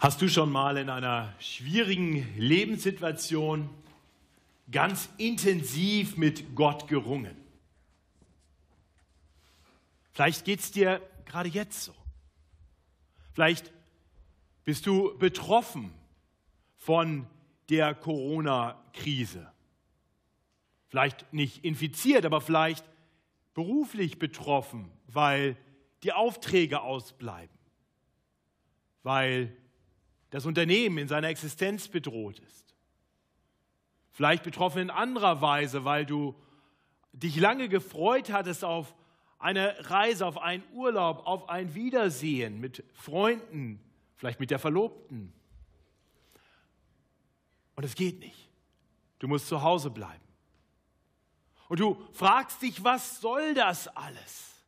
Hast du schon mal in einer schwierigen Lebenssituation ganz intensiv mit Gott gerungen? Vielleicht geht es dir gerade jetzt so. Vielleicht bist du betroffen von der Corona-Krise. Vielleicht nicht infiziert, aber vielleicht beruflich betroffen, weil die Aufträge ausbleiben, weil das Unternehmen in seiner Existenz bedroht ist. Vielleicht betroffen in anderer Weise, weil du dich lange gefreut hattest auf eine Reise, auf einen Urlaub, auf ein Wiedersehen mit Freunden, vielleicht mit der Verlobten. Und es geht nicht. Du musst zu Hause bleiben. Und du fragst dich, was soll das alles?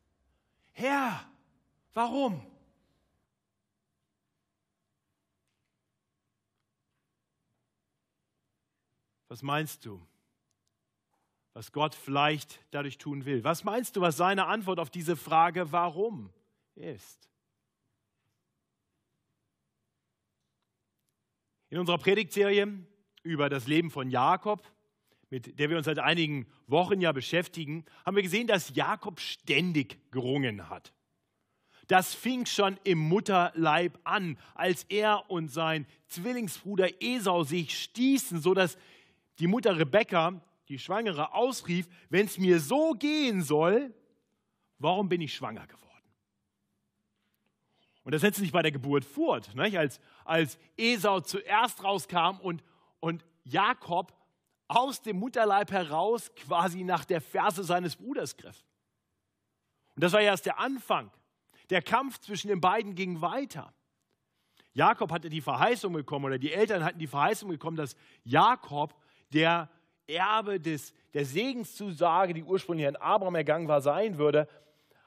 Herr, warum? Was meinst du, was Gott vielleicht dadurch tun will? Was meinst du, was seine Antwort auf diese Frage warum ist? In unserer Predigtserie über das Leben von Jakob, mit der wir uns seit einigen Wochen ja beschäftigen, haben wir gesehen, dass Jakob ständig gerungen hat. Das fing schon im Mutterleib an, als er und sein Zwillingsbruder Esau sich stießen, sodass die Mutter Rebekka, die Schwangere, ausrief, wenn es mir so gehen soll, warum bin ich schwanger geworden? Und das setzt sich bei der Geburt fort, nicht? Als, als Esau zuerst rauskam und, und Jakob aus dem Mutterleib heraus quasi nach der Ferse seines Bruders griff. Und das war erst der Anfang. Der Kampf zwischen den beiden ging weiter. Jakob hatte die Verheißung bekommen, oder die Eltern hatten die Verheißung bekommen, dass Jakob der Erbe des, der Segenszusage, die ursprünglich an Abraham ergangen war, sein würde.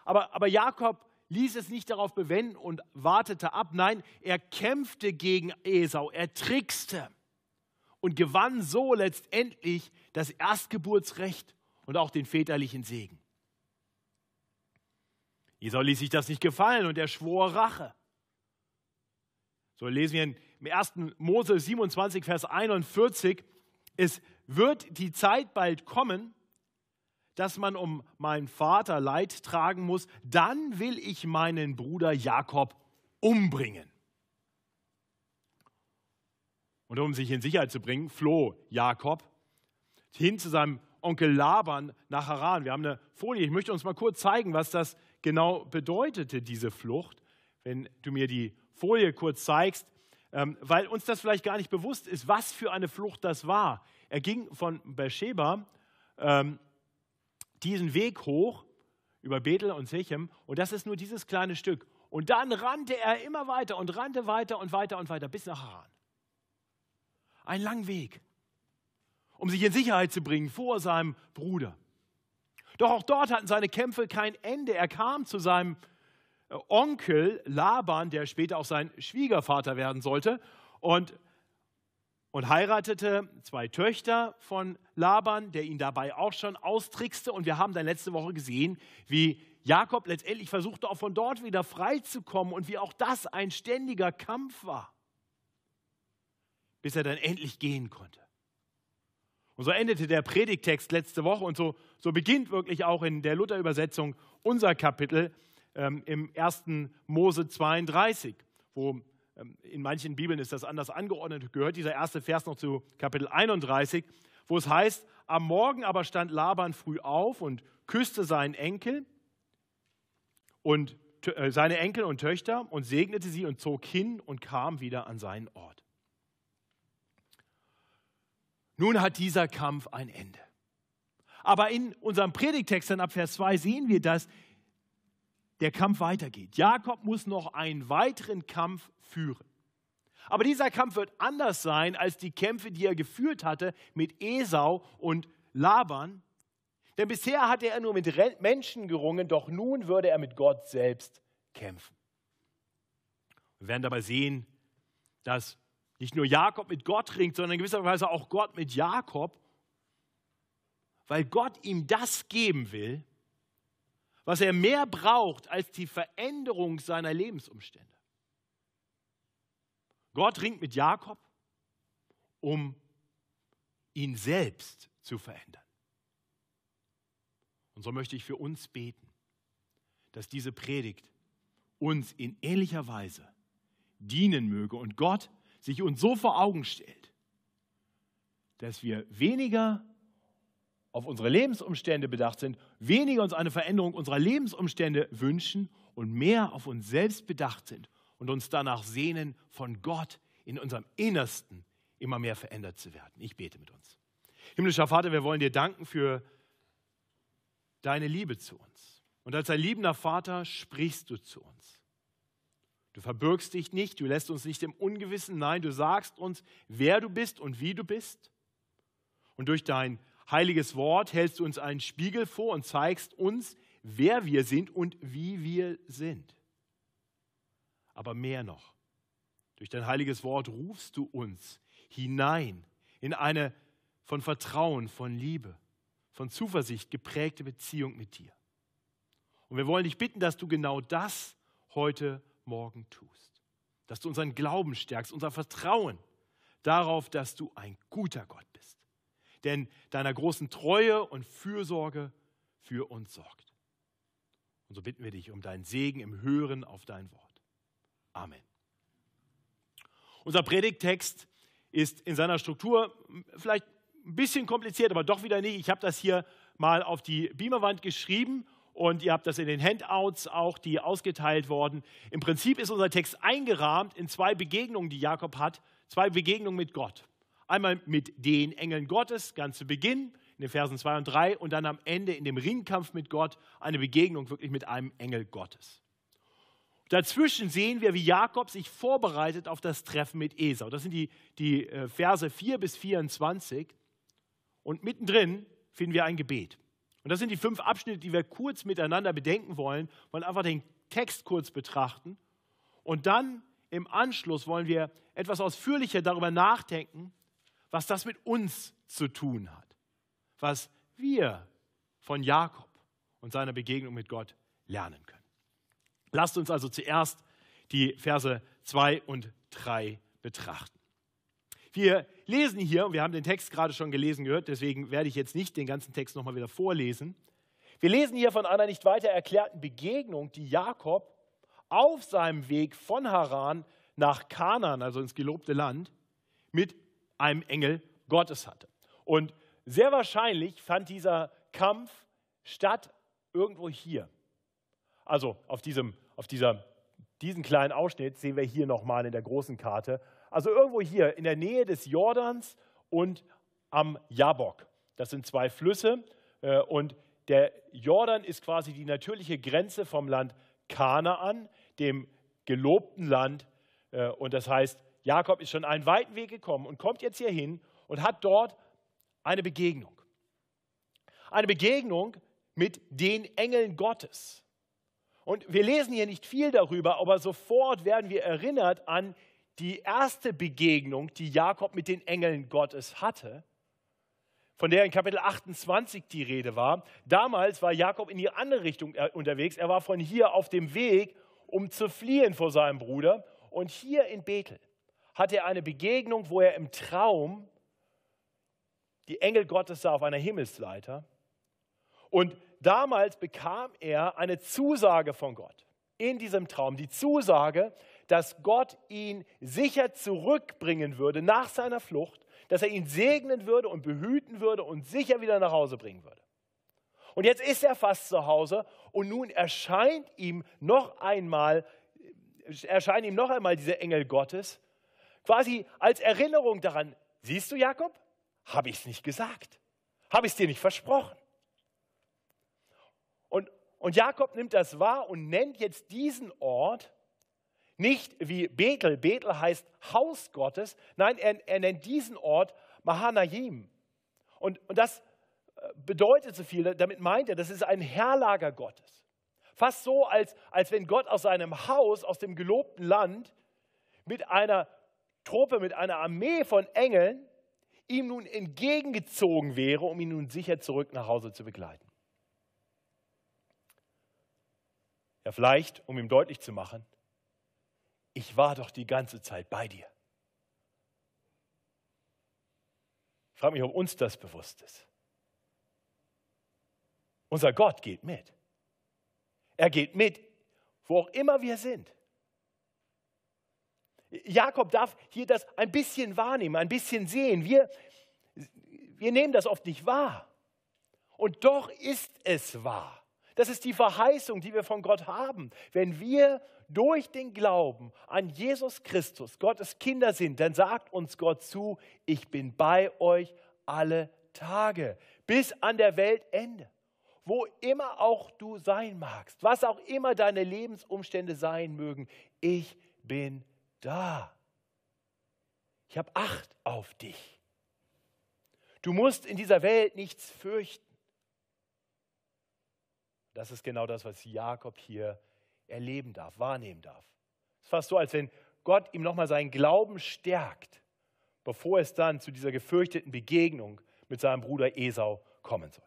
Aber, aber Jakob ließ es nicht darauf bewenden und wartete ab. Nein, er kämpfte gegen Esau, er trickste und gewann so letztendlich das Erstgeburtsrecht und auch den väterlichen Segen. Esau ließ sich das nicht gefallen und er schwor Rache. So lesen wir im 1. Mose 27, Vers 41 es wird die Zeit bald kommen, dass man um meinen Vater Leid tragen muss, dann will ich meinen Bruder Jakob umbringen. Und um sich in Sicherheit zu bringen, floh Jakob hin zu seinem Onkel Laban nach Haran. Wir haben eine Folie, ich möchte uns mal kurz zeigen, was das genau bedeutete, diese Flucht. Wenn du mir die Folie kurz zeigst, ähm, weil uns das vielleicht gar nicht bewusst ist, was für eine Flucht das war. Er ging von Beersheba ähm, diesen Weg hoch über Bethel und Sechem und das ist nur dieses kleine Stück. Und dann rannte er immer weiter und rannte weiter und weiter und weiter bis nach Haran. Ein langer Weg, um sich in Sicherheit zu bringen vor seinem Bruder. Doch auch dort hatten seine Kämpfe kein Ende. Er kam zu seinem Onkel Laban, der später auch sein Schwiegervater werden sollte, und, und heiratete zwei Töchter von Laban, der ihn dabei auch schon austrickste. Und wir haben dann letzte Woche gesehen, wie Jakob letztendlich versuchte, auch von dort wieder freizukommen und wie auch das ein ständiger Kampf war, bis er dann endlich gehen konnte. Und so endete der Predigtext letzte Woche und so, so beginnt wirklich auch in der Luther-Übersetzung unser Kapitel ähm, im 1. Mose 32, wo ähm, in manchen Bibeln ist das anders angeordnet, gehört dieser erste Vers noch zu Kapitel 31, wo es heißt, am Morgen aber stand Laban früh auf und küsste seinen Enkel und äh, seine Enkel und Töchter und segnete sie und zog hin und kam wieder an seinen Ort. Nun hat dieser Kampf ein Ende. Aber in unserem Predigtext dann ab Vers 2 sehen wir, dass der Kampf weitergeht. Jakob muss noch einen weiteren Kampf führen. Aber dieser Kampf wird anders sein als die Kämpfe, die er geführt hatte mit Esau und Laban. Denn bisher hatte er nur mit Menschen gerungen, doch nun würde er mit Gott selbst kämpfen. Wir werden dabei sehen, dass nicht nur Jakob mit Gott ringt, sondern in gewisser Weise auch Gott mit Jakob, weil Gott ihm das geben will, was er mehr braucht als die Veränderung seiner Lebensumstände. Gott ringt mit Jakob, um ihn selbst zu verändern. Und so möchte ich für uns beten, dass diese Predigt uns in ähnlicher Weise dienen möge und Gott sich uns so vor Augen stellt, dass wir weniger auf unsere Lebensumstände bedacht sind, weniger uns eine Veränderung unserer Lebensumstände wünschen und mehr auf uns selbst bedacht sind und uns danach sehnen, von Gott in unserem Innersten immer mehr verändert zu werden. Ich bete mit uns. Himmlischer Vater, wir wollen dir danken für deine Liebe zu uns. Und als ein liebender Vater sprichst du zu uns. Du verbirgst dich nicht, du lässt uns nicht im Ungewissen, nein, du sagst uns, wer du bist und wie du bist. Und durch dein heiliges Wort hältst du uns einen Spiegel vor und zeigst uns, wer wir sind und wie wir sind. Aber mehr noch, durch dein heiliges Wort rufst du uns hinein in eine von Vertrauen, von Liebe, von Zuversicht geprägte Beziehung mit dir. Und wir wollen dich bitten, dass du genau das heute Morgen tust. Dass du unseren Glauben stärkst, unser Vertrauen darauf, dass du ein guter Gott bist denn deiner großen Treue und Fürsorge für uns sorgt. Und so bitten wir dich um deinen Segen im Hören auf dein Wort. Amen. Unser Predigttext ist in seiner Struktur vielleicht ein bisschen kompliziert, aber doch wieder nicht. Ich habe das hier mal auf die Beamerwand geschrieben und ihr habt das in den Handouts auch, die ausgeteilt worden. Im Prinzip ist unser Text eingerahmt in zwei Begegnungen, die Jakob hat, zwei Begegnungen mit Gott. Einmal mit den Engeln Gottes, ganz zu Beginn, in den Versen 2 und 3, und dann am Ende in dem Ringkampf mit Gott eine Begegnung wirklich mit einem Engel Gottes. Dazwischen sehen wir, wie Jakob sich vorbereitet auf das Treffen mit Esau. Das sind die, die äh, Verse 4 bis 24. Und mittendrin finden wir ein Gebet. Und das sind die fünf Abschnitte, die wir kurz miteinander bedenken wollen, wollen einfach den Text kurz betrachten. Und dann im Anschluss wollen wir etwas ausführlicher darüber nachdenken, was das mit uns zu tun hat, was wir von Jakob und seiner Begegnung mit Gott lernen können. Lasst uns also zuerst die Verse 2 und 3 betrachten. Wir lesen hier, und wir haben den Text gerade schon gelesen gehört, deswegen werde ich jetzt nicht den ganzen Text nochmal wieder vorlesen. Wir lesen hier von einer nicht weiter erklärten Begegnung, die Jakob auf seinem Weg von Haran nach Kanaan, also ins gelobte Land, mit einem Engel Gottes hatte. Und sehr wahrscheinlich fand dieser Kampf statt irgendwo hier. Also auf diesem, auf dieser, diesen kleinen Ausschnitt sehen wir hier nochmal in der großen Karte. Also irgendwo hier in der Nähe des Jordans und am Jabok. Das sind zwei Flüsse äh, und der Jordan ist quasi die natürliche Grenze vom Land Kanaan, dem gelobten Land. Äh, und das heißt, Jakob ist schon einen weiten Weg gekommen und kommt jetzt hier hin und hat dort eine Begegnung. Eine Begegnung mit den Engeln Gottes. Und wir lesen hier nicht viel darüber, aber sofort werden wir erinnert an die erste Begegnung, die Jakob mit den Engeln Gottes hatte, von der in Kapitel 28 die Rede war. Damals war Jakob in die andere Richtung äh, unterwegs. Er war von hier auf dem Weg, um zu fliehen vor seinem Bruder. Und hier in Bethel hatte er eine Begegnung, wo er im Traum die Engel Gottes sah auf einer Himmelsleiter. Und damals bekam er eine Zusage von Gott in diesem Traum. Die Zusage, dass Gott ihn sicher zurückbringen würde nach seiner Flucht, dass er ihn segnen würde und behüten würde und sicher wieder nach Hause bringen würde. Und jetzt ist er fast zu Hause und nun erscheint ihm noch einmal, erscheinen ihm noch einmal diese Engel Gottes quasi als Erinnerung daran, siehst du Jakob, habe ich es nicht gesagt, habe ich es dir nicht versprochen. Und, und Jakob nimmt das wahr und nennt jetzt diesen Ort nicht wie Bethel, Bethel heißt Haus Gottes, nein, er, er nennt diesen Ort Mahanaim. Und, und das äh, bedeutet so viel, damit meint er, das ist ein Herrlager Gottes. Fast so, als, als wenn Gott aus seinem Haus, aus dem gelobten Land, mit einer Truppe mit einer Armee von Engeln ihm nun entgegengezogen wäre, um ihn nun sicher zurück nach Hause zu begleiten. Ja, vielleicht, um ihm deutlich zu machen, ich war doch die ganze Zeit bei dir. Ich frage mich, ob uns das bewusst ist. Unser Gott geht mit. Er geht mit, wo auch immer wir sind. Jakob darf hier das ein bisschen wahrnehmen, ein bisschen sehen. Wir, wir nehmen das oft nicht wahr. Und doch ist es wahr. Das ist die Verheißung, die wir von Gott haben. Wenn wir durch den Glauben an Jesus Christus Gottes Kinder sind, dann sagt uns Gott zu, ich bin bei euch alle Tage bis an der Weltende wo immer auch du sein magst, was auch immer deine Lebensumstände sein mögen, ich bin da. Ich habe Acht auf dich. Du musst in dieser Welt nichts fürchten. Das ist genau das, was Jakob hier erleben darf, wahrnehmen darf. Es ist fast so, als wenn Gott ihm nochmal seinen Glauben stärkt, bevor es dann zu dieser gefürchteten Begegnung mit seinem Bruder Esau kommen soll.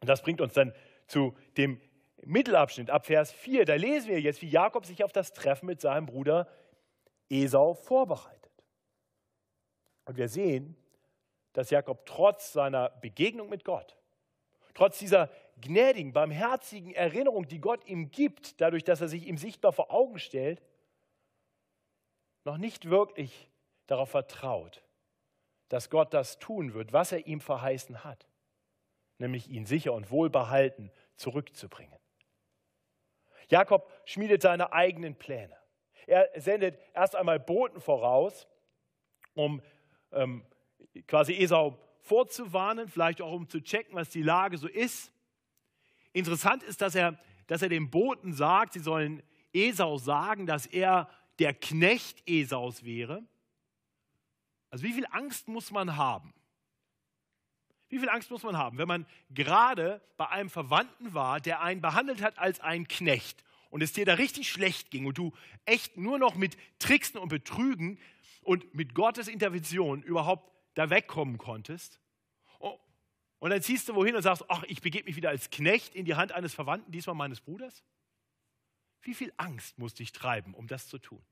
Und das bringt uns dann zu dem Mittelabschnitt ab Vers 4. Da lesen wir jetzt, wie Jakob sich auf das Treffen mit seinem Bruder Esau vorbereitet. Und wir sehen, dass Jakob trotz seiner Begegnung mit Gott, trotz dieser gnädigen, barmherzigen Erinnerung, die Gott ihm gibt, dadurch, dass er sich ihm sichtbar vor Augen stellt, noch nicht wirklich darauf vertraut, dass Gott das tun wird, was er ihm verheißen hat nämlich ihn sicher und wohlbehalten zurückzubringen. Jakob schmiedet seine eigenen Pläne. Er sendet erst einmal Boten voraus, um ähm, quasi Esau vorzuwarnen, vielleicht auch um zu checken, was die Lage so ist. Interessant ist, dass er, dass er den Boten sagt, sie sollen Esau sagen, dass er der Knecht Esaus wäre. Also wie viel Angst muss man haben? Wie viel Angst muss man haben, wenn man gerade bei einem Verwandten war, der einen behandelt hat als einen Knecht und es dir da richtig schlecht ging und du echt nur noch mit Tricksen und Betrügen und mit Gottes Intervention überhaupt da wegkommen konntest? Oh, und dann ziehst du wohin und sagst, ach, ich begebe mich wieder als Knecht in die Hand eines Verwandten, diesmal meines Bruders? Wie viel Angst muss dich treiben, um das zu tun?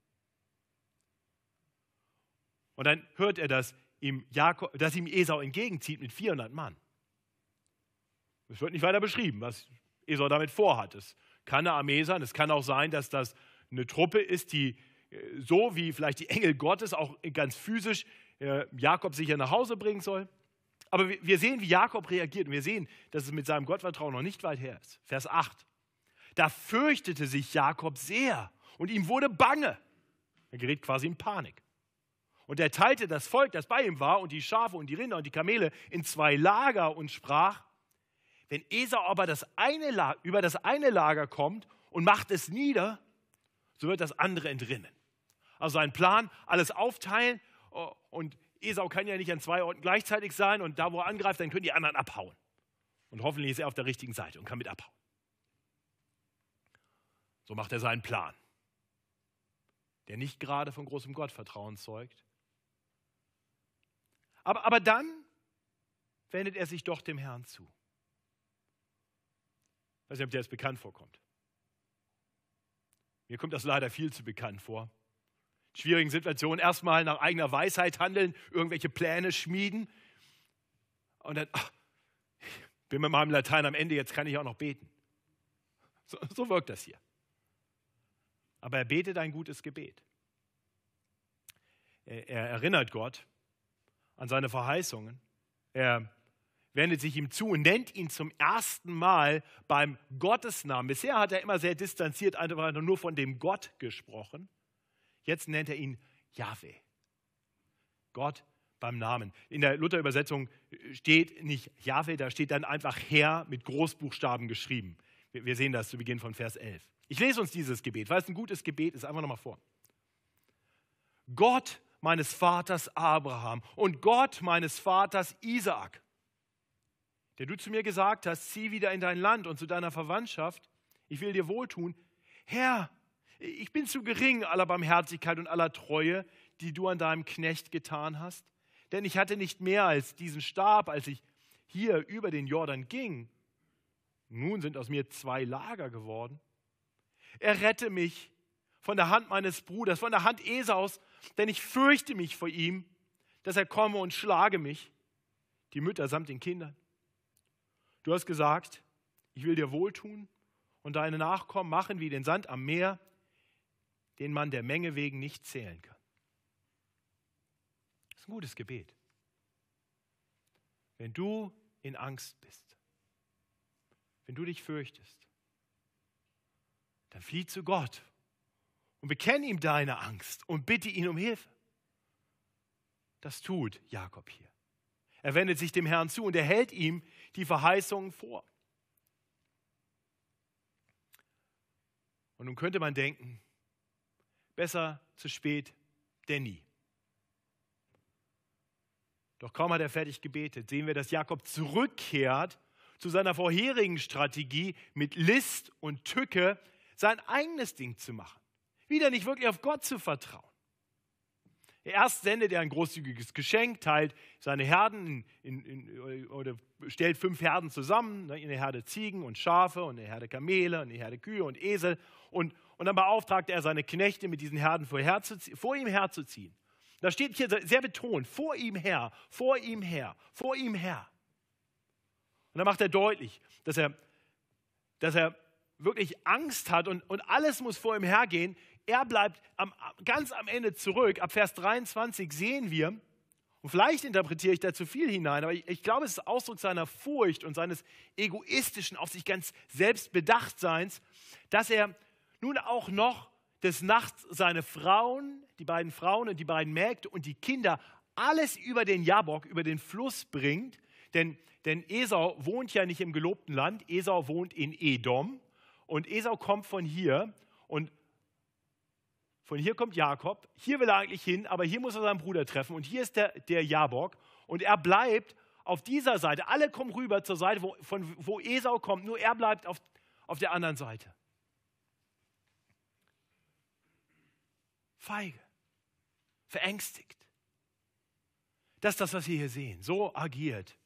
Und dann hört er das, ihm Jakob, dass ihm Esau entgegenzieht mit 400 Mann. Es wird nicht weiter beschrieben, was Esau damit vorhat. Es kann eine Armee sein, es kann auch sein, dass das eine Truppe ist, die äh, so wie vielleicht die Engel Gottes auch ganz physisch äh, Jakob sicher nach Hause bringen soll. Aber wir sehen, wie Jakob reagiert und wir sehen, dass es mit seinem Gottvertrauen noch nicht weit her ist. Vers 8. Da fürchtete sich Jakob sehr und ihm wurde bange. Er gerät quasi in Panik. Und er teilte das Volk, das bei ihm war, und die Schafe und die Rinder und die Kamele in zwei Lager und sprach, wenn Esau aber das eine über das eine Lager kommt und macht es nieder, so wird das andere entrinnen. Also ein Plan, alles aufteilen oh, und Esau kann ja nicht an zwei Orten gleichzeitig sein und da, wo er angreift, dann können die anderen abhauen. Und hoffentlich ist er auf der richtigen Seite und kann mit abhauen. So macht er seinen Plan, der nicht gerade von großem Gottvertrauen zeugt, aber, aber dann wendet er sich doch dem Herrn zu. Ich weiß nicht, ob dir das bekannt vorkommt. Mir kommt das leider viel zu bekannt vor. In schwierigen Situationen erstmal nach eigener Weisheit handeln, irgendwelche Pläne schmieden und dann, ach, bin mit meinem Latein am Ende, jetzt kann ich auch noch beten. So, so wirkt das hier. Aber er betet ein gutes Gebet. Er, er erinnert Gott, an seine Verheißungen. Er wendet sich ihm zu und nennt ihn zum ersten Mal beim Gottesnamen. Bisher hat er immer sehr distanziert einfach nur von dem Gott gesprochen. Jetzt nennt er ihn Yahweh. Gott beim Namen. In der Luther-Übersetzung steht nicht Yahweh, da steht dann einfach Herr mit Großbuchstaben geschrieben. Wir sehen das zu Beginn von Vers 11. Ich lese uns dieses Gebet, weil es ein gutes Gebet ist. Einfach nochmal vor. Gott meines Vaters Abraham und Gott meines Vaters Isaak, der du zu mir gesagt hast, zieh wieder in dein Land und zu deiner Verwandtschaft, ich will dir wohltun. Herr, ich bin zu gering aller Barmherzigkeit und aller Treue, die du an deinem Knecht getan hast, denn ich hatte nicht mehr als diesen Stab, als ich hier über den Jordan ging. Nun sind aus mir zwei Lager geworden. Errette mich von der Hand meines Bruders, von der Hand Esaus, denn ich fürchte mich vor ihm, dass er komme und schlage mich, die Mütter samt den Kindern. Du hast gesagt, ich will dir wohltun und deine Nachkommen machen wie den Sand am Meer, den man der Menge wegen nicht zählen kann. Das ist ein gutes Gebet. Wenn du in Angst bist, wenn du dich fürchtest, dann flieh zu Gott und bekenne ihm deine Angst und bitte ihn um Hilfe. Das tut Jakob hier. Er wendet sich dem Herrn zu und er hält ihm die Verheißungen vor. Und nun könnte man denken, besser zu spät denn nie. Doch kaum hat er fertig gebetet, sehen wir, dass Jakob zurückkehrt zu seiner vorherigen Strategie, mit List und Tücke sein eigenes Ding zu machen. Wieder nicht wirklich auf Gott zu vertrauen. Erst sendet er ein großzügiges Geschenk, teilt seine Herden in, in, oder stellt fünf Herden zusammen, ne, eine Herde Ziegen und Schafe und eine Herde Kamele und eine Herde Kühe und Esel. Und, und dann beauftragt er seine Knechte, mit diesen Herden vor, vor ihm herzuziehen. Da steht hier sehr betont, vor ihm her, vor ihm her, vor ihm her. Und dann macht er deutlich, dass er, dass er wirklich Angst hat und, und alles muss vor ihm hergehen. Er bleibt am, ganz am Ende zurück. Ab Vers 23 sehen wir, und vielleicht interpretiere ich da zu viel hinein, aber ich, ich glaube, es ist Ausdruck seiner Furcht und seines egoistischen, auf sich ganz selbstbedachtseins, dass er nun auch noch des Nachts seine Frauen, die beiden Frauen und die beiden Mägde und die Kinder alles über den Jabok, über den Fluss bringt. Denn, denn Esau wohnt ja nicht im gelobten Land, Esau wohnt in Edom. Und Esau kommt von hier und von hier kommt Jakob. Hier will er eigentlich hin, aber hier muss er seinen Bruder treffen. Und hier ist der, der Jabok. Und er bleibt auf dieser Seite. Alle kommen rüber zur Seite, wo, von wo Esau kommt. Nur er bleibt auf, auf der anderen Seite. Feige. Verängstigt. Das ist das, was wir hier sehen. So agiert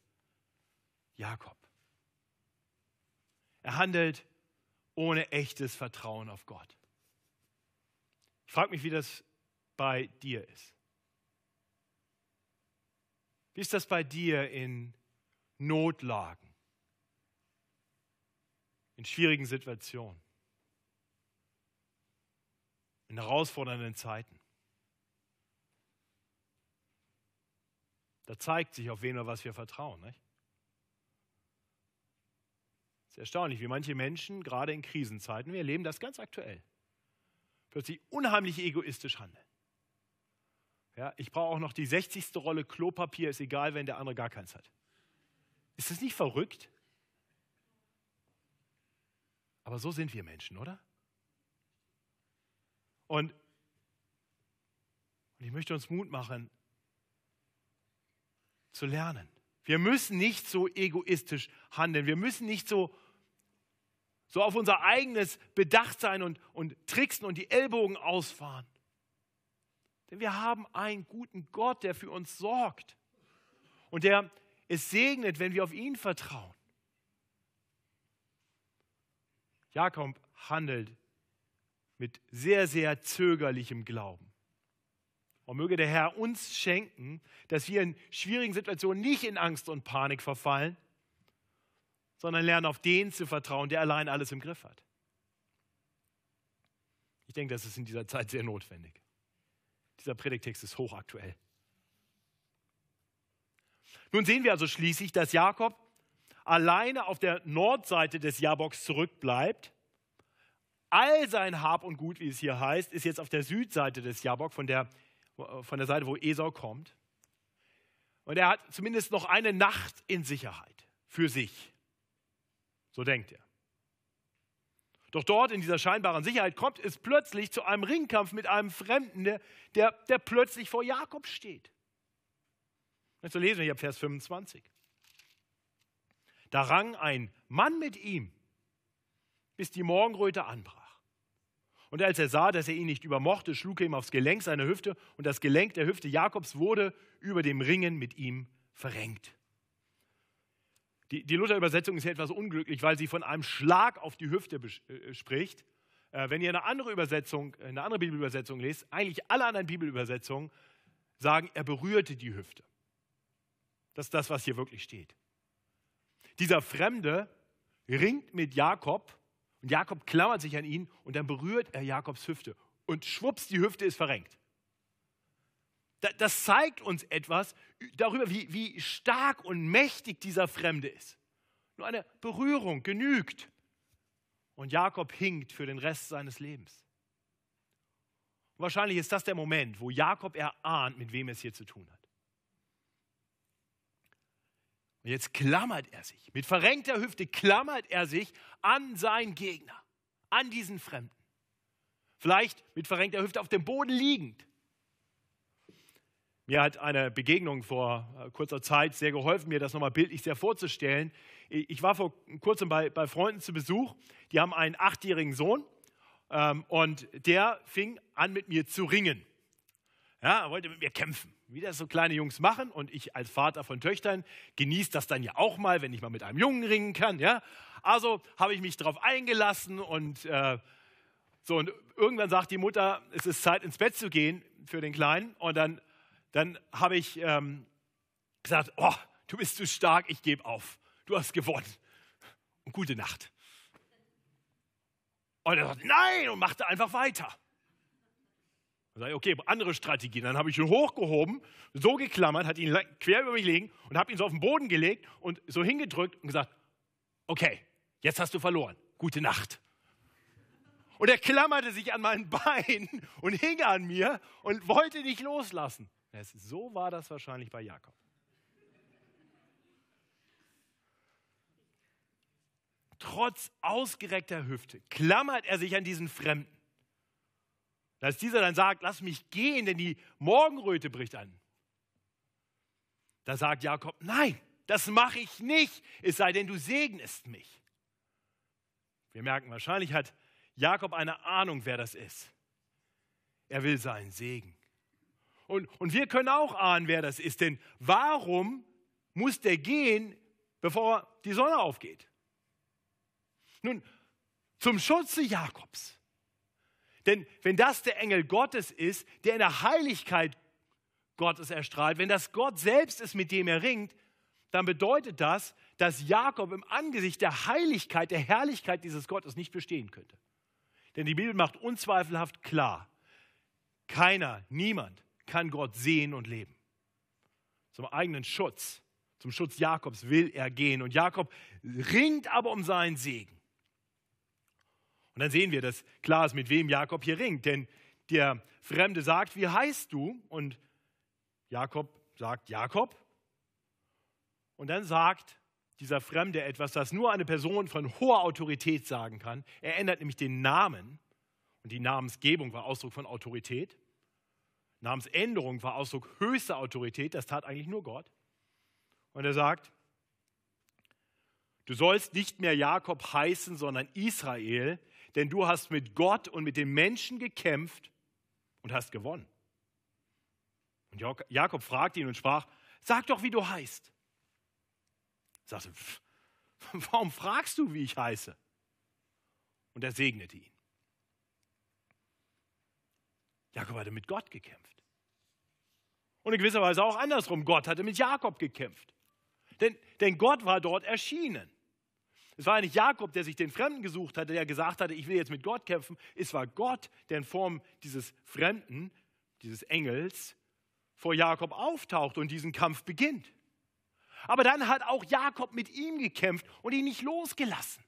Jakob. Er handelt ohne echtes Vertrauen auf Gott. Ich frage mich, wie das bei dir ist. Wie ist das bei dir in Notlagen, in schwierigen Situationen, in herausfordernden Zeiten? Da zeigt sich, auf wen oder was wir vertrauen. Nicht? Es ist erstaunlich, wie manche Menschen, gerade in Krisenzeiten, wir erleben das ganz aktuell, plötzlich unheimlich egoistisch handeln. Ja, ich brauche auch noch die 60. Rolle Klopapier, ist egal, wenn der andere gar keins hat. Ist das nicht verrückt? Aber so sind wir Menschen, oder? Und, und ich möchte uns Mut machen, zu lernen. Wir müssen nicht so egoistisch handeln. Wir müssen nicht so so auf unser eigenes Bedacht sein und, und tricksen und die Ellbogen ausfahren. Denn wir haben einen guten Gott, der für uns sorgt und der es segnet, wenn wir auf ihn vertrauen. Jakob handelt mit sehr, sehr zögerlichem Glauben. Und möge der Herr uns schenken, dass wir in schwierigen Situationen nicht in Angst und Panik verfallen, sondern lernen auf den zu vertrauen, der allein alles im Griff hat. Ich denke, das ist in dieser Zeit sehr notwendig. Dieser Predigtext ist hochaktuell. Nun sehen wir also schließlich, dass Jakob alleine auf der Nordseite des Jaboks zurückbleibt. All sein Hab und Gut, wie es hier heißt, ist jetzt auf der Südseite des Jabok, von der, von der Seite, wo Esau kommt. Und er hat zumindest noch eine Nacht in Sicherheit für sich. So denkt er. Doch dort in dieser scheinbaren Sicherheit kommt es plötzlich zu einem Ringkampf mit einem Fremden, der, der, der plötzlich vor Jakob steht. So lesen wir hier Vers 25. Da rang ein Mann mit ihm, bis die Morgenröte anbrach. Und als er sah, dass er ihn nicht übermochte, schlug er ihm aufs Gelenk seiner Hüfte und das Gelenk der Hüfte Jakobs wurde über dem Ringen mit ihm verrenkt. Die, die Luther-Übersetzung ist ja etwas unglücklich, weil sie von einem Schlag auf die Hüfte äh, spricht. Äh, wenn ihr eine andere Übersetzung, eine andere Bibelübersetzung lest, eigentlich alle anderen Bibelübersetzungen sagen, er berührte die Hüfte. Das ist das, was hier wirklich steht. Dieser Fremde ringt mit Jakob und Jakob klammert sich an ihn und dann berührt er Jakobs Hüfte und schwupps, die Hüfte ist verrenkt. Das zeigt uns etwas darüber, wie, wie stark und mächtig dieser Fremde ist. Nur eine Berührung genügt. Und Jakob hinkt für den Rest seines Lebens. Und wahrscheinlich ist das der Moment, wo Jakob erahnt, mit wem es hier zu tun hat. Und jetzt klammert er sich, mit verrenkter Hüfte klammert er sich an seinen Gegner, an diesen Fremden. Vielleicht mit verrenkter Hüfte auf dem Boden liegend. Mir hat eine Begegnung vor äh, kurzer Zeit sehr geholfen, mir das nochmal bildlich sehr vorzustellen. Ich war vor kurzem bei, bei Freunden zu Besuch, die haben einen achtjährigen Sohn ähm, und der fing an mit mir zu ringen. Ja, er wollte mit mir kämpfen, wie das so kleine Jungs machen. Und ich als Vater von Töchtern genieße das dann ja auch mal, wenn ich mal mit einem Jungen ringen kann. Ja? Also habe ich mich darauf eingelassen und äh, so. Und irgendwann sagt die Mutter, es ist Zeit ins Bett zu gehen für den Kleinen. Und dann dann habe ich ähm, gesagt, oh, du bist zu stark, ich gebe auf. Du hast gewonnen. Und gute Nacht. Und er sagt, nein, und machte einfach weiter. Dann sage ich, okay, andere Strategie. Dann habe ich ihn hochgehoben, so geklammert, hat ihn quer über mich liegen und habe ihn so auf den Boden gelegt und so hingedrückt und gesagt, okay, jetzt hast du verloren. Gute Nacht. Und er klammerte sich an meinen Beinen und hing an mir und wollte nicht loslassen. So war das wahrscheinlich bei Jakob. Trotz ausgereckter Hüfte klammert er sich an diesen Fremden. Als dieser dann sagt, lass mich gehen, denn die Morgenröte bricht an. Da sagt Jakob, nein, das mache ich nicht, es sei denn, du segnest mich. Wir merken, wahrscheinlich hat Jakob eine Ahnung, wer das ist. Er will seinen Segen. Und, und wir können auch ahnen, wer das ist. Denn warum muss der gehen, bevor die Sonne aufgeht? Nun, zum Schutze Jakobs. Denn wenn das der Engel Gottes ist, der in der Heiligkeit Gottes erstrahlt, wenn das Gott selbst ist, mit dem er ringt, dann bedeutet das, dass Jakob im Angesicht der Heiligkeit, der Herrlichkeit dieses Gottes nicht bestehen könnte. Denn die Bibel macht unzweifelhaft klar, keiner, niemand kann Gott sehen und leben. Zum eigenen Schutz, zum Schutz Jakobs will er gehen. Und Jakob ringt aber um seinen Segen. Und dann sehen wir, dass klar ist, mit wem Jakob hier ringt. Denn der Fremde sagt, wie heißt du? Und Jakob sagt, Jakob. Und dann sagt dieser Fremde etwas, das nur eine Person von hoher Autorität sagen kann. Er ändert nämlich den Namen. Und die Namensgebung war Ausdruck von Autorität. Namensänderung war Ausdruck höchster Autorität, das tat eigentlich nur Gott. Und er sagt, du sollst nicht mehr Jakob heißen, sondern Israel, denn du hast mit Gott und mit den Menschen gekämpft und hast gewonnen. Und Jakob fragte ihn und sprach, sag doch, wie du heißt. Er sagte, warum fragst du, wie ich heiße? Und er segnete ihn. Jakob hatte mit Gott gekämpft. Und in gewisser Weise auch andersrum. Gott hatte mit Jakob gekämpft. Denn, denn Gott war dort erschienen. Es war nicht Jakob, der sich den Fremden gesucht hatte, der gesagt hatte, ich will jetzt mit Gott kämpfen. Es war Gott, der in Form dieses Fremden, dieses Engels, vor Jakob auftaucht und diesen Kampf beginnt. Aber dann hat auch Jakob mit ihm gekämpft und ihn nicht losgelassen.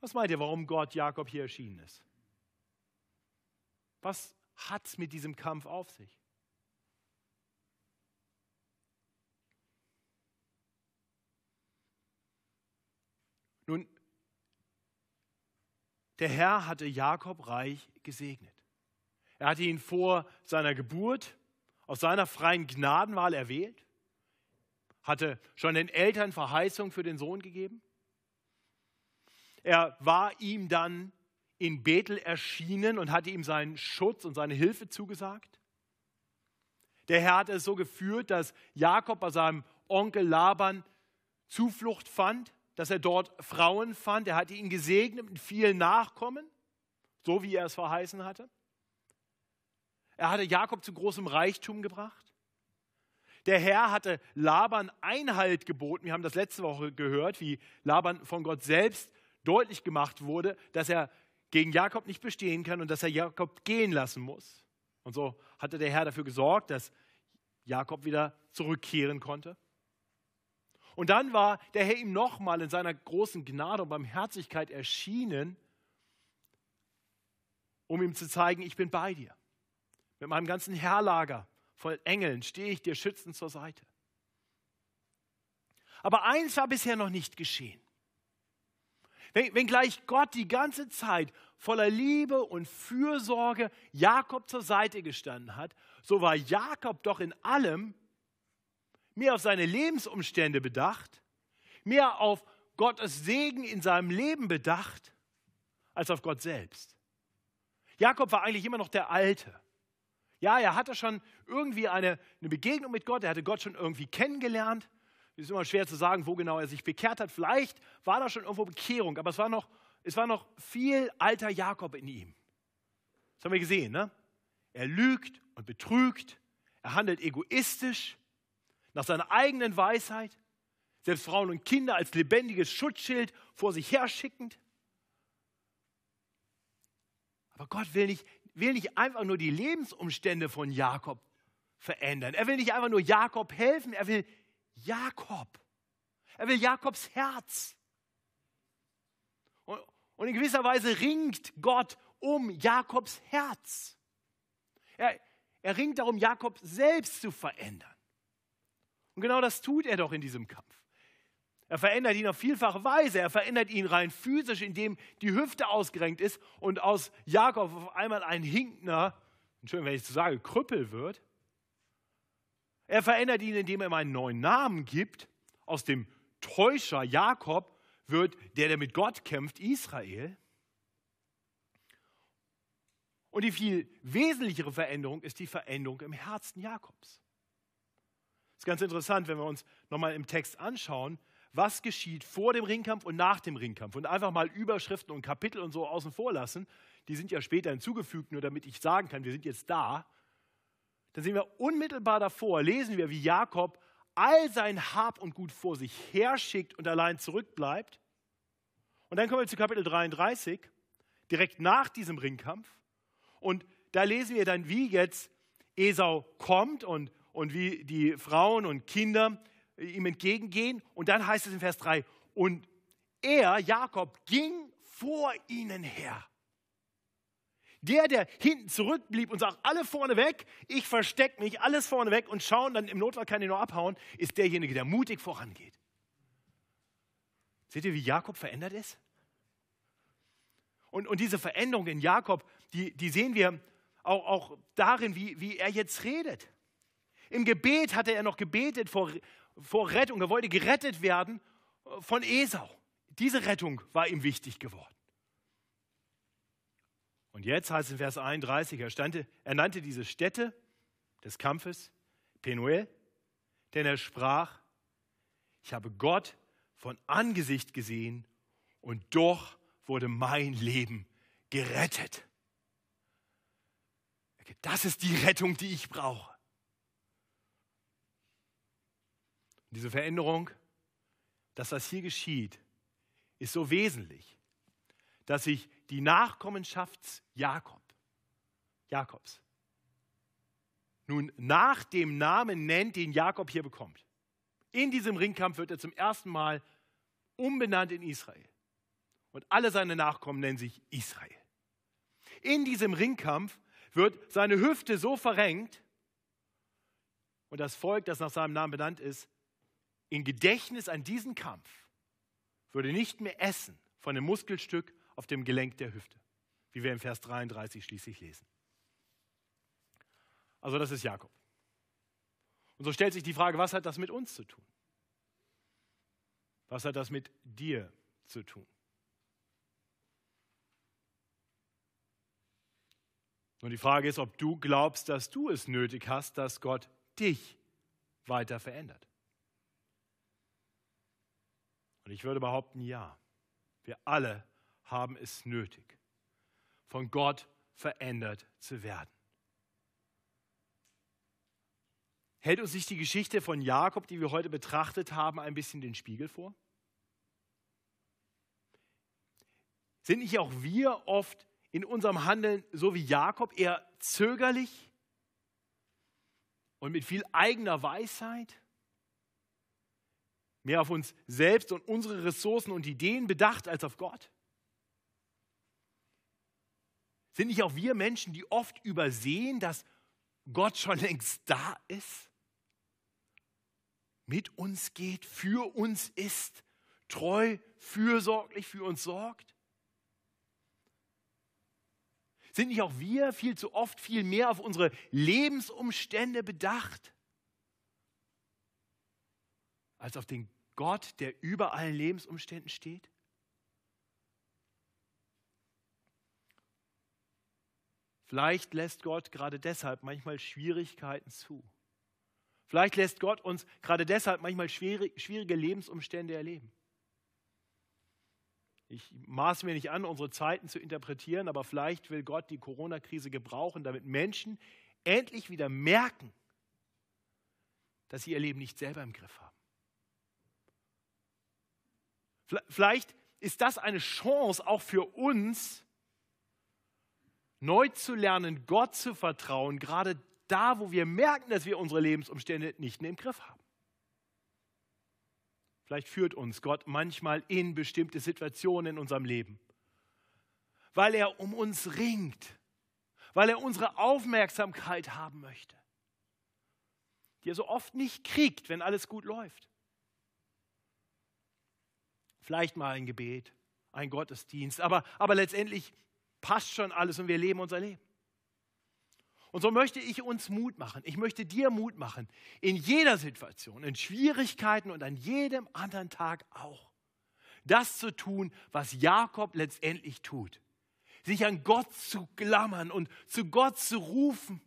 Was meint ihr, warum Gott Jakob hier erschienen ist? Was hat es mit diesem Kampf auf sich? Nun, der Herr hatte Jakob reich gesegnet. Er hatte ihn vor seiner Geburt aus seiner freien Gnadenwahl erwählt, hatte schon den Eltern Verheißung für den Sohn gegeben. Er war ihm dann in Bethel erschienen und hatte ihm seinen Schutz und seine Hilfe zugesagt. Der Herr hatte es so geführt, dass Jakob bei seinem Onkel Laban Zuflucht fand, dass er dort Frauen fand. Er hatte ihn gesegnet mit vielen Nachkommen, so wie er es verheißen hatte. Er hatte Jakob zu großem Reichtum gebracht. Der Herr hatte Laban Einhalt geboten. Wir haben das letzte Woche gehört, wie Laban von Gott selbst deutlich gemacht wurde, dass er gegen Jakob nicht bestehen kann und dass er Jakob gehen lassen muss. Und so hatte der Herr dafür gesorgt, dass Jakob wieder zurückkehren konnte. Und dann war der Herr ihm nochmal in seiner großen Gnade und Barmherzigkeit erschienen, um ihm zu zeigen, ich bin bei dir. Mit meinem ganzen Herrlager voll Engeln stehe ich dir schützend zur Seite. Aber eins war bisher noch nicht geschehen. Wenngleich Gott die ganze Zeit voller Liebe und Fürsorge Jakob zur Seite gestanden hat, so war Jakob doch in allem mehr auf seine Lebensumstände bedacht, mehr auf Gottes Segen in seinem Leben bedacht, als auf Gott selbst. Jakob war eigentlich immer noch der Alte. Ja, er hatte schon irgendwie eine, eine Begegnung mit Gott, er hatte Gott schon irgendwie kennengelernt. Es ist immer schwer zu sagen, wo genau er sich bekehrt hat. Vielleicht war da schon irgendwo Bekehrung, aber es war noch, es war noch viel alter Jakob in ihm. Das haben wir gesehen, ne? Er lügt und betrügt, er handelt egoistisch, nach seiner eigenen Weisheit, selbst Frauen und Kinder als lebendiges Schutzschild vor sich herschickend. Aber Gott will nicht, will nicht einfach nur die Lebensumstände von Jakob verändern. Er will nicht einfach nur Jakob helfen, er will Jakob. Er will Jakobs Herz. Und in gewisser Weise ringt Gott um Jakobs Herz. Er, er ringt darum, Jakob selbst zu verändern. Und genau das tut er doch in diesem Kampf. Er verändert ihn auf vielfache Weise. Er verändert ihn rein physisch, indem die Hüfte ausgerenkt ist und aus Jakob auf einmal ein hinkender, Entschuldigung, wenn ich so sage, Krüppel wird. Er verändert ihn, indem er ihm einen neuen Namen gibt. Aus dem Täuscher Jakob wird der, der mit Gott kämpft, Israel. Und die viel wesentlichere Veränderung ist die Veränderung im Herzen Jakobs. Das ist ganz interessant, wenn wir uns nochmal im Text anschauen, was geschieht vor dem Ringkampf und nach dem Ringkampf und einfach mal Überschriften und Kapitel und so außen vor lassen. Die sind ja später hinzugefügt, nur damit ich sagen kann, wir sind jetzt da. Dann sehen wir unmittelbar davor, lesen wir, wie Jakob all sein Hab und Gut vor sich herschickt und allein zurückbleibt. Und dann kommen wir zu Kapitel 33, direkt nach diesem Ringkampf. Und da lesen wir dann, wie jetzt Esau kommt und, und wie die Frauen und Kinder ihm entgegengehen. Und dann heißt es in Vers 3, und er, Jakob, ging vor ihnen her. Der, der hinten zurückblieb und sagt, alle vorne weg, ich verstecke mich, alles vorne weg und schauen, dann im Notfall kann ich nur abhauen, ist derjenige, der mutig vorangeht. Seht ihr, wie Jakob verändert ist? Und, und diese Veränderung in Jakob, die, die sehen wir auch, auch darin, wie, wie er jetzt redet. Im Gebet hatte er noch gebetet vor, vor Rettung. Er wollte gerettet werden von Esau. Diese Rettung war ihm wichtig geworden. Und jetzt heißt es in Vers 31, er, stande, er nannte diese Stätte des Kampfes Penuel, denn er sprach, ich habe Gott von Angesicht gesehen und doch wurde mein Leben gerettet. Das ist die Rettung, die ich brauche. Diese Veränderung, dass das hier geschieht, ist so wesentlich, dass sich die Nachkommenschaft Jakob, Jakobs nun nach dem Namen nennt, den Jakob hier bekommt. In diesem Ringkampf wird er zum ersten Mal umbenannt in Israel. Und alle seine Nachkommen nennen sich Israel. In diesem Ringkampf wird seine Hüfte so verrenkt und das Volk, das nach seinem Namen benannt ist, in Gedächtnis an diesen Kampf würde nicht mehr essen von dem Muskelstück auf dem Gelenk der Hüfte, wie wir im Vers 33 schließlich lesen. Also das ist Jakob. Und so stellt sich die Frage, was hat das mit uns zu tun? Was hat das mit dir zu tun? Und die Frage ist, ob du glaubst, dass du es nötig hast, dass Gott dich weiter verändert. Und ich würde behaupten, ja. Wir alle haben es nötig, von Gott verändert zu werden. hält uns nicht die Geschichte von Jakob, die wir heute betrachtet haben, ein bisschen den Spiegel vor? Sind nicht auch wir oft in unserem Handeln so wie Jakob eher zögerlich und mit viel eigener Weisheit? Mehr auf uns selbst und unsere Ressourcen und Ideen bedacht als auf Gott? Sind nicht auch wir Menschen, die oft übersehen, dass Gott schon längst da ist? Mit uns geht, für uns ist, treu, fürsorglich für uns sorgt? Sind nicht auch wir viel zu oft viel mehr auf unsere Lebensumstände bedacht, als auf den Gott, der über allen Lebensumständen steht? Vielleicht lässt Gott gerade deshalb manchmal Schwierigkeiten zu. Vielleicht lässt Gott uns gerade deshalb manchmal schwierige Lebensumstände erleben. Ich maße mir nicht an, unsere Zeiten zu interpretieren, aber vielleicht will Gott die Corona-Krise gebrauchen, damit Menschen endlich wieder merken, dass sie ihr Leben nicht selber im Griff haben. Vielleicht ist das eine Chance auch für uns, neu zu lernen, Gott zu vertrauen, gerade da, wo wir merken, dass wir unsere Lebensumstände nicht mehr im Griff haben. Vielleicht führt uns Gott manchmal in bestimmte Situationen in unserem Leben, weil er um uns ringt, weil er unsere Aufmerksamkeit haben möchte, die er so oft nicht kriegt, wenn alles gut läuft. Vielleicht mal ein Gebet, ein Gottesdienst, aber, aber letztendlich passt schon alles und wir leben unser Leben. Und so möchte ich uns Mut machen. Ich möchte dir Mut machen. In jeder Situation, in Schwierigkeiten und an jedem anderen Tag auch. Das zu tun, was Jakob letztendlich tut. Sich an Gott zu klammern und zu Gott zu rufen.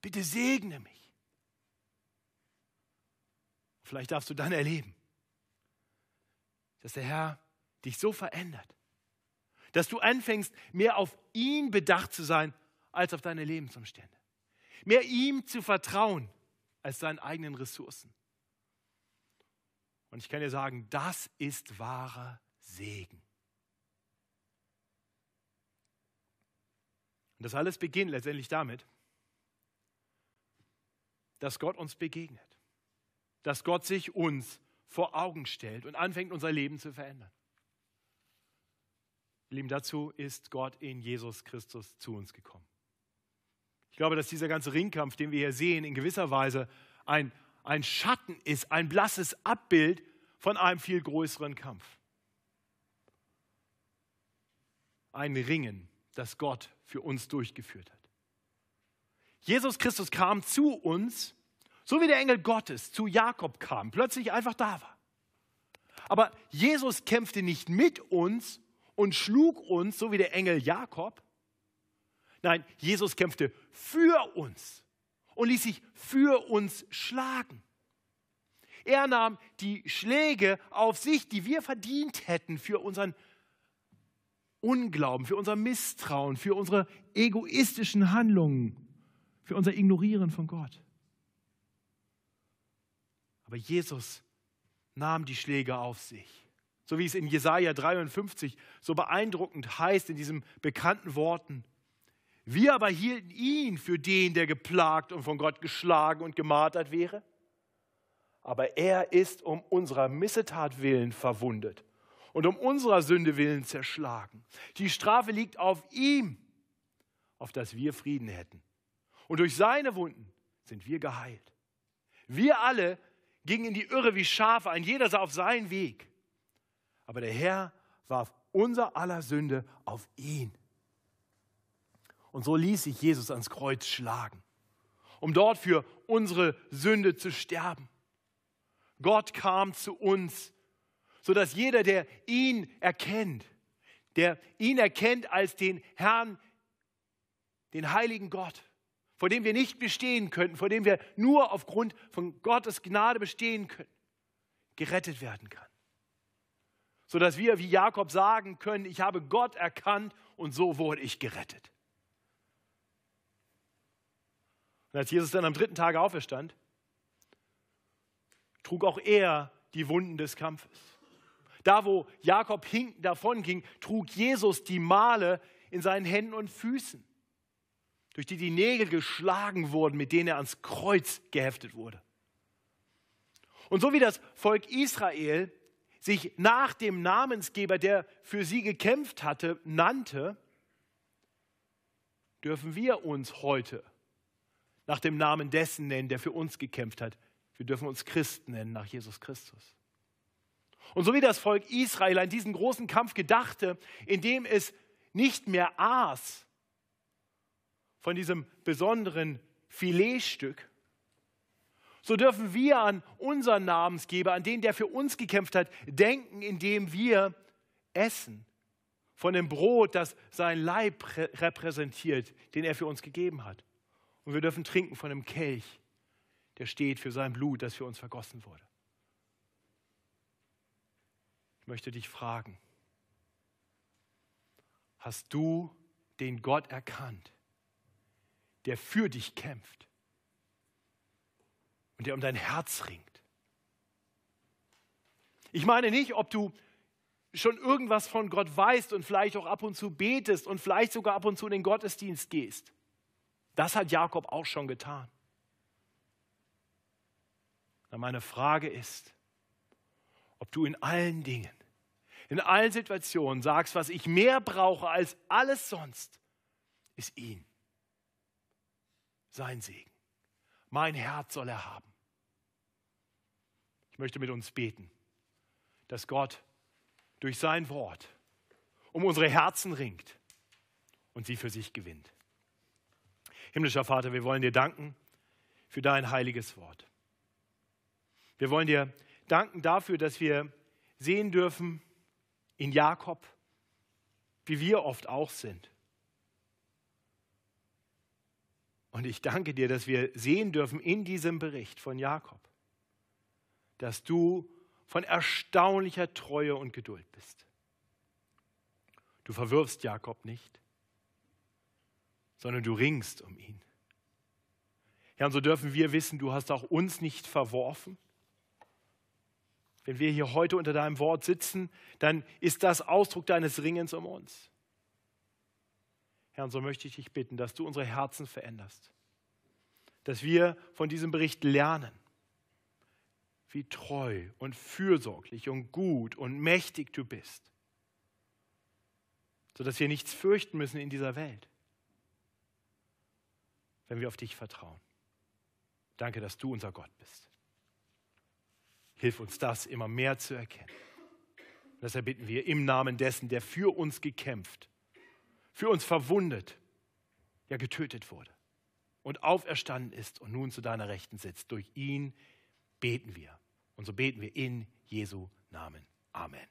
Bitte segne mich. Vielleicht darfst du dann erleben, dass der Herr dich so verändert, dass du anfängst, mehr auf ihn bedacht zu sein als auf deine Lebensumstände. Mehr ihm zu vertrauen als seinen eigenen Ressourcen. Und ich kann dir sagen, das ist wahrer Segen. Und das alles beginnt letztendlich damit, dass Gott uns begegnet, dass Gott sich uns vor Augen stellt und anfängt, unser Leben zu verändern. Lieben, dazu ist Gott in Jesus Christus zu uns gekommen. Ich glaube, dass dieser ganze Ringkampf, den wir hier sehen, in gewisser Weise ein, ein Schatten ist, ein blasses Abbild von einem viel größeren Kampf. Ein Ringen, das Gott für uns durchgeführt hat. Jesus Christus kam zu uns, so wie der Engel Gottes zu Jakob kam, plötzlich einfach da war. Aber Jesus kämpfte nicht mit uns und schlug uns, so wie der Engel Jakob, Nein, Jesus kämpfte für uns und ließ sich für uns schlagen. Er nahm die Schläge auf sich, die wir verdient hätten für unseren Unglauben, für unser Misstrauen, für unsere egoistischen Handlungen, für unser Ignorieren von Gott. Aber Jesus nahm die Schläge auf sich. So wie es in Jesaja 53 so beeindruckend heißt in diesen bekannten Worten: wir aber hielten ihn für den, der geplagt und von Gott geschlagen und gemartert wäre. Aber er ist um unserer Missetat willen verwundet und um unserer Sünde willen zerschlagen. Die Strafe liegt auf ihm, auf dass wir Frieden hätten. Und durch seine Wunden sind wir geheilt. Wir alle gingen in die Irre wie Schafe, ein jeder sah auf seinen Weg. Aber der Herr warf unser aller Sünde auf ihn. Und so ließ sich Jesus ans Kreuz schlagen, um dort für unsere Sünde zu sterben. Gott kam zu uns, sodass jeder, der ihn erkennt, der ihn erkennt als den Herrn, den heiligen Gott, vor dem wir nicht bestehen könnten, vor dem wir nur aufgrund von Gottes Gnade bestehen können, gerettet werden kann. Sodass wir wie Jakob sagen können, ich habe Gott erkannt und so wurde ich gerettet. Und als Jesus dann am dritten Tage auferstand, trug auch er die Wunden des Kampfes. Da, wo Jakob hinkend davon ging, trug Jesus die Male in seinen Händen und Füßen, durch die die Nägel geschlagen wurden, mit denen er ans Kreuz geheftet wurde. Und so wie das Volk Israel sich nach dem Namensgeber, der für sie gekämpft hatte, nannte, dürfen wir uns heute nach dem Namen dessen nennen, der für uns gekämpft hat. Wir dürfen uns Christen nennen nach Jesus Christus. Und so wie das Volk Israel an diesen großen Kampf gedachte, in dem es nicht mehr aß von diesem besonderen Filetstück, so dürfen wir an unseren Namensgeber, an den, der für uns gekämpft hat, denken, indem wir essen von dem Brot, das sein Leib repräsentiert, den er für uns gegeben hat. Und wir dürfen trinken von dem Kelch, der steht für sein Blut, das für uns vergossen wurde. Ich möchte dich fragen, hast du den Gott erkannt, der für dich kämpft? Und der um dein Herz ringt. Ich meine nicht, ob du schon irgendwas von Gott weißt und vielleicht auch ab und zu betest und vielleicht sogar ab und zu in den Gottesdienst gehst. Das hat Jakob auch schon getan. meine Frage ist, ob du in allen Dingen, in allen Situationen sagst, was ich mehr brauche als alles sonst, ist ihn, sein Segen. Mein Herz soll er haben. Ich möchte mit uns beten, dass Gott durch sein Wort um unsere Herzen ringt und sie für sich gewinnt. Himmlischer Vater, wir wollen dir danken für dein heiliges Wort. Wir wollen dir danken dafür, dass wir sehen dürfen in Jakob, wie wir oft auch sind, Und ich danke dir, dass wir sehen dürfen in diesem Bericht von Jakob, dass du von erstaunlicher Treue und Geduld bist. Du verwirfst Jakob nicht, sondern du ringst um ihn. Ja, und so dürfen wir wissen, du hast auch uns nicht verworfen. Wenn wir hier heute unter deinem Wort sitzen, dann ist das Ausdruck deines Ringens um uns. Herr, und so möchte ich dich bitten, dass du unsere Herzen veränderst. Dass wir von diesem Bericht lernen, wie treu und fürsorglich und gut und mächtig du bist. Sodass wir nichts fürchten müssen in dieser Welt, wenn wir auf dich vertrauen. Danke, dass du unser Gott bist. Hilf uns das immer mehr zu erkennen. Das erbitten wir im Namen dessen, der für uns gekämpft für uns verwundet, ja getötet wurde und auferstanden ist und nun zu deiner Rechten sitzt. Durch ihn beten wir. Und so beten wir in Jesu Namen. Amen.